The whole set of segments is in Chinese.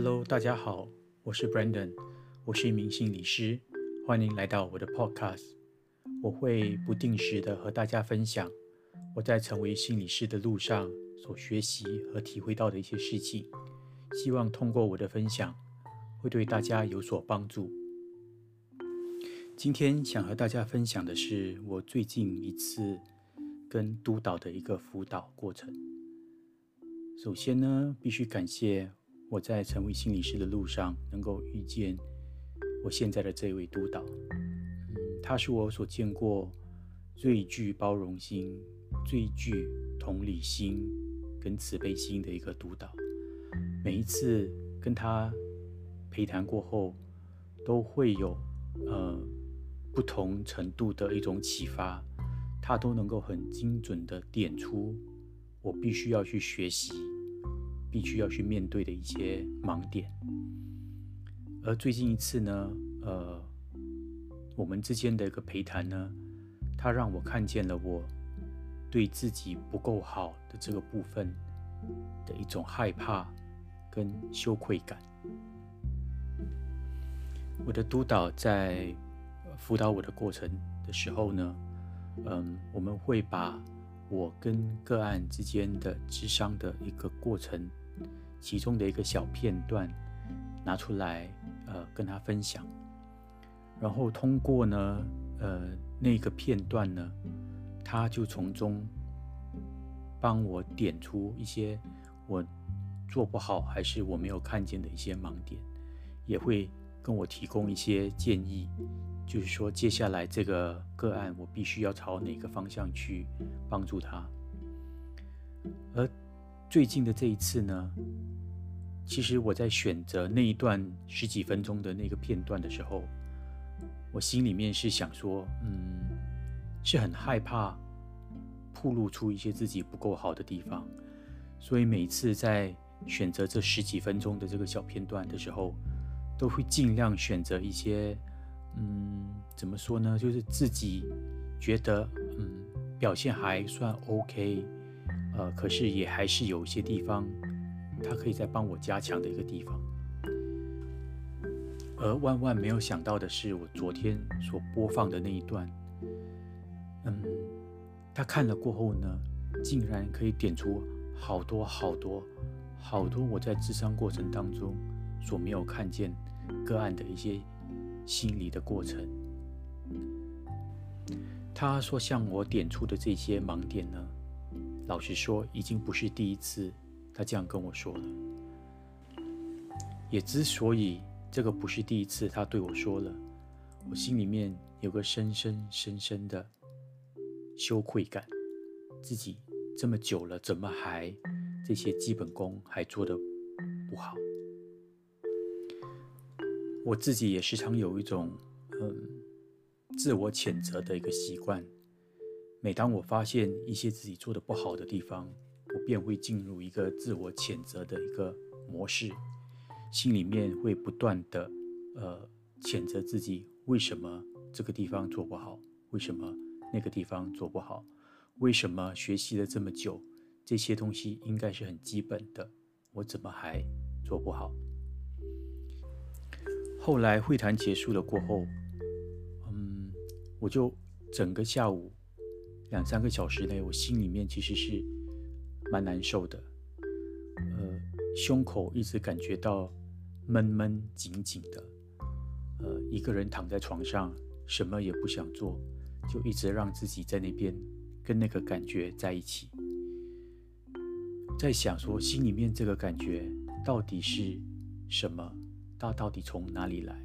Hello，大家好，我是 Brandon，我是一名心理师，欢迎来到我的 Podcast。我会不定时的和大家分享我在成为心理师的路上所学习和体会到的一些事情，希望通过我的分享会对大家有所帮助。今天想和大家分享的是我最近一次跟督导的一个辅导过程。首先呢，必须感谢我在成为心理师的路上能够遇见我现在的这位督导。嗯他是我所见过最具包容心、最具同理心跟慈悲心的一个督导。每一次跟他陪谈过后，都会有呃不同程度的一种启发，他都能够很精准的点出我必须要去学习、必须要去面对的一些盲点。而最近一次呢，呃。我们之间的一个陪谈呢，他让我看见了我对自己不够好的这个部分的一种害怕跟羞愧感。我的督导在辅导我的过程的时候呢，嗯，我们会把我跟个案之间的智商的一个过程，其中的一个小片段拿出来，呃，跟他分享。然后通过呢，呃，那个片段呢，他就从中帮我点出一些我做不好还是我没有看见的一些盲点，也会跟我提供一些建议，就是说接下来这个个案我必须要朝哪个方向去帮助他。而最近的这一次呢，其实我在选择那一段十几分钟的那个片段的时候。我心里面是想说，嗯，是很害怕暴露出一些自己不够好的地方，所以每次在选择这十几分钟的这个小片段的时候，都会尽量选择一些，嗯，怎么说呢？就是自己觉得，嗯，表现还算 OK，呃，可是也还是有一些地方，他可以再帮我加强的一个地方。而万万没有想到的是，我昨天所播放的那一段，嗯，他看了过后呢，竟然可以点出好多好多好多我在智商过程当中所没有看见个案的一些心理的过程。他说向我点出的这些盲点呢，老实说，已经不是第一次他这样跟我说了，也之所以。这个不是第一次，他对我说了，我心里面有个深深深深的羞愧感，自己这么久了，怎么还这些基本功还做得不好？我自己也时常有一种嗯自我谴责的一个习惯，每当我发现一些自己做的不好的地方，我便会进入一个自我谴责的一个模式。心里面会不断的，呃，谴责自己，为什么这个地方做不好？为什么那个地方做不好？为什么学习了这么久，这些东西应该是很基本的，我怎么还做不好？后来会谈结束了过后，嗯，我就整个下午两三个小时内，我心里面其实是蛮难受的，呃，胸口一直感觉到。闷闷紧紧的，呃，一个人躺在床上，什么也不想做，就一直让自己在那边跟那个感觉在一起，在想说心里面这个感觉到底是什么？它到底从哪里来？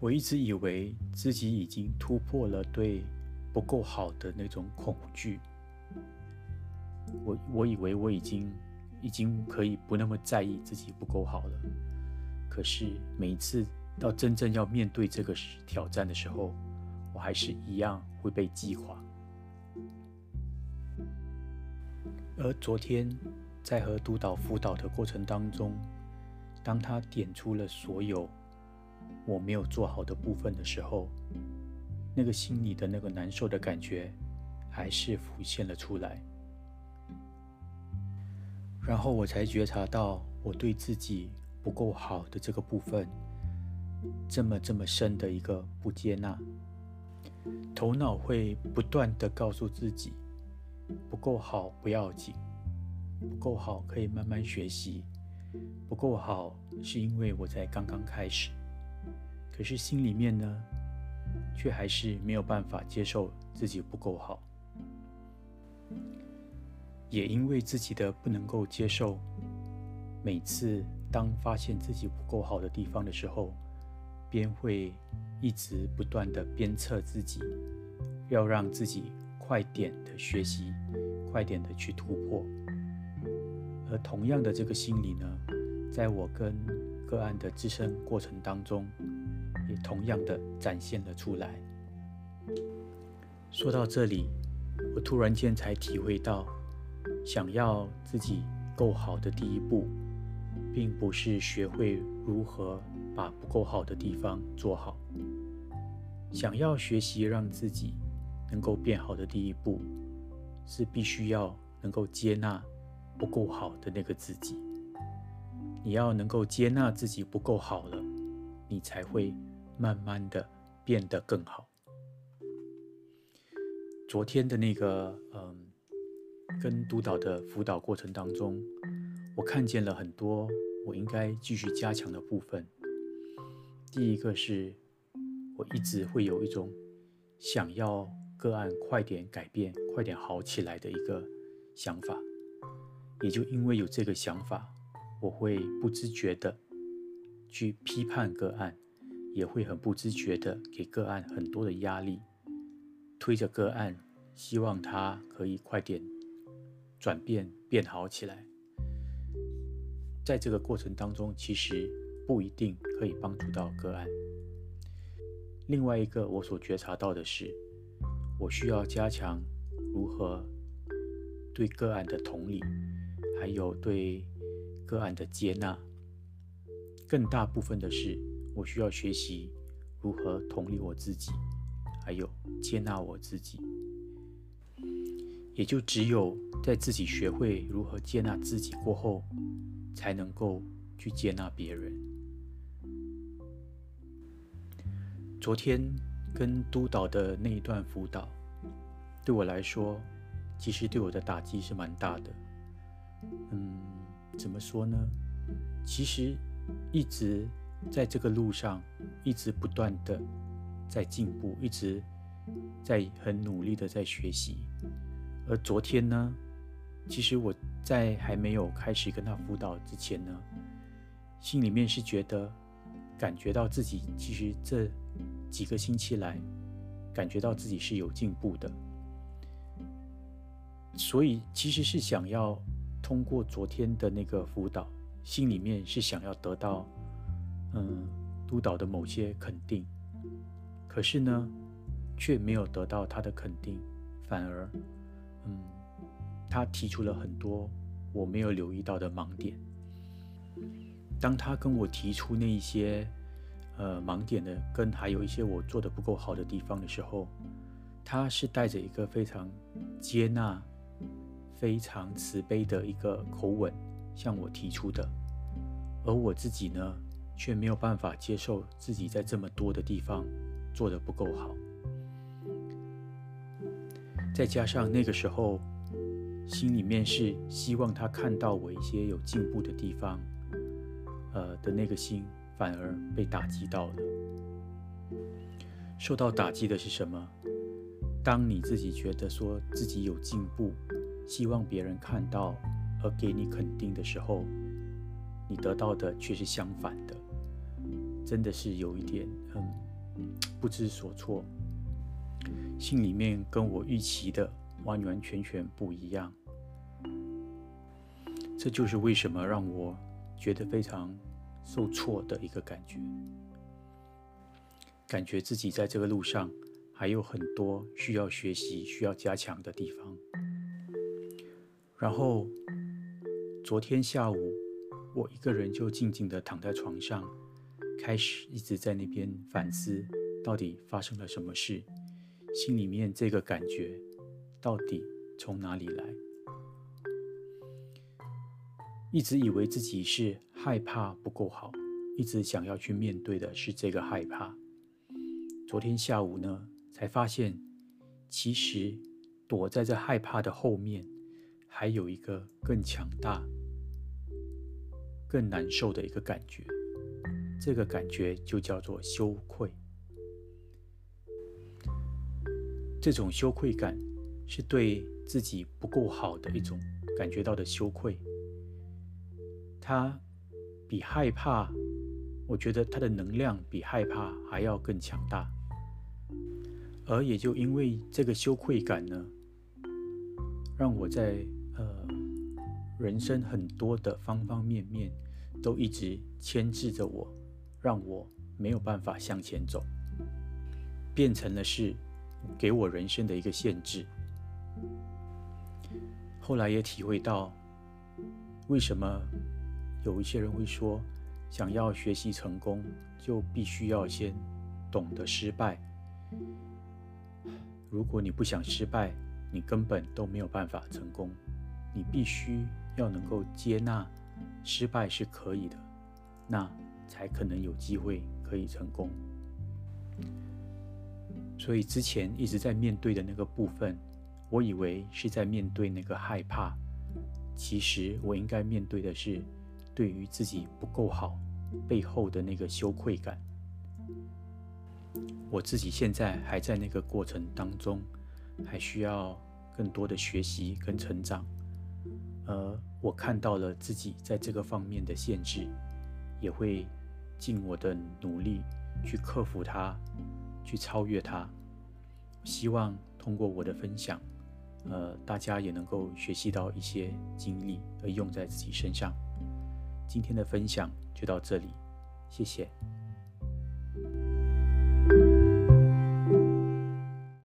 我一直以为自己已经突破了对不够好的那种恐惧，我我以为我已经。已经可以不那么在意自己不够好了，可是每一次到真正要面对这个挑战的时候，我还是一样会被击垮。而昨天在和督导辅导的过程当中，当他点出了所有我没有做好的部分的时候，那个心里的那个难受的感觉还是浮现了出来。然后我才觉察到，我对自己不够好的这个部分，这么这么深的一个不接纳，头脑会不断的告诉自己，不够好不要紧，不够好可以慢慢学习，不够好是因为我才刚刚开始，可是心里面呢，却还是没有办法接受自己不够好。也因为自己的不能够接受，每次当发现自己不够好的地方的时候，便会一直不断的鞭策自己，要让自己快点的学习，快点的去突破。而同样的这个心理呢，在我跟个案的自身过程当中，同样的展现了出来。说到这里，我突然间才体会到。想要自己够好的第一步，并不是学会如何把不够好的地方做好。想要学习让自己能够变好的第一步，是必须要能够接纳不够好的那个自己。你要能够接纳自己不够好了，你才会慢慢的变得更好。昨天的那个，嗯。跟督导的辅导过程当中，我看见了很多我应该继续加强的部分。第一个是，我一直会有一种想要个案快点改变、快点好起来的一个想法，也就因为有这个想法，我会不自觉的去批判个案，也会很不自觉的给个案很多的压力，推着个案，希望他可以快点。转变变好起来，在这个过程当中，其实不一定可以帮助到个案。另外一个我所觉察到的是，我需要加强如何对个案的同理，还有对个案的接纳。更大部分的是，我需要学习如何同理我自己，还有接纳我自己。也就只有在自己学会如何接纳自己过后，才能够去接纳别人。昨天跟督导的那一段辅导，对我来说，其实对我的打击是蛮大的。嗯，怎么说呢？其实一直在这个路上，一直不断的在进步，一直在很努力的在学习。而昨天呢，其实我在还没有开始跟他辅导之前呢，心里面是觉得，感觉到自己其实这几个星期来，感觉到自己是有进步的，所以其实是想要通过昨天的那个辅导，心里面是想要得到，嗯，督导的某些肯定，可是呢，却没有得到他的肯定，反而。嗯，他提出了很多我没有留意到的盲点。当他跟我提出那一些呃盲点的，跟还有一些我做的不够好的地方的时候，他是带着一个非常接纳、非常慈悲的一个口吻向我提出的，而我自己呢，却没有办法接受自己在这么多的地方做的不够好。再加上那个时候，心里面是希望他看到我一些有进步的地方，呃的那个心反而被打击到了。受到打击的是什么？当你自己觉得说自己有进步，希望别人看到而给你肯定的时候，你得到的却是相反的，真的是有一点嗯不知所措。心里面跟我预期的完完全全不一样，这就是为什么让我觉得非常受挫的一个感觉，感觉自己在这个路上还有很多需要学习、需要加强的地方。然后昨天下午，我一个人就静静的躺在床上，开始一直在那边反思，到底发生了什么事。心里面这个感觉到底从哪里来？一直以为自己是害怕不够好，一直想要去面对的是这个害怕。昨天下午呢，才发现其实躲在这害怕的后面，还有一个更强大、更难受的一个感觉。这个感觉就叫做羞愧。这种羞愧感是对自己不够好的一种感觉到的羞愧。它比害怕，我觉得它的能量比害怕还要更强大。而也就因为这个羞愧感呢，让我在呃人生很多的方方面面都一直牵制着我，让我没有办法向前走，变成了是给我人生的一个限制。后来也体会到，为什么有一些人会说，想要学习成功，就必须要先懂得失败。如果你不想失败，你根本都没有办法成功。你必须要能够接纳失败是可以的，那才可能有机会可以成功。所以之前一直在面对的那个部分，我以为是在面对那个害怕，其实我应该面对的是对于自己不够好背后的那个羞愧感。我自己现在还在那个过程当中，还需要更多的学习跟成长。而我看到了自己在这个方面的限制，也会尽我的努力去克服它，去超越它。希望通过我的分享，呃，大家也能够学习到一些经历，而用在自己身上。今天的分享就到这里，谢谢。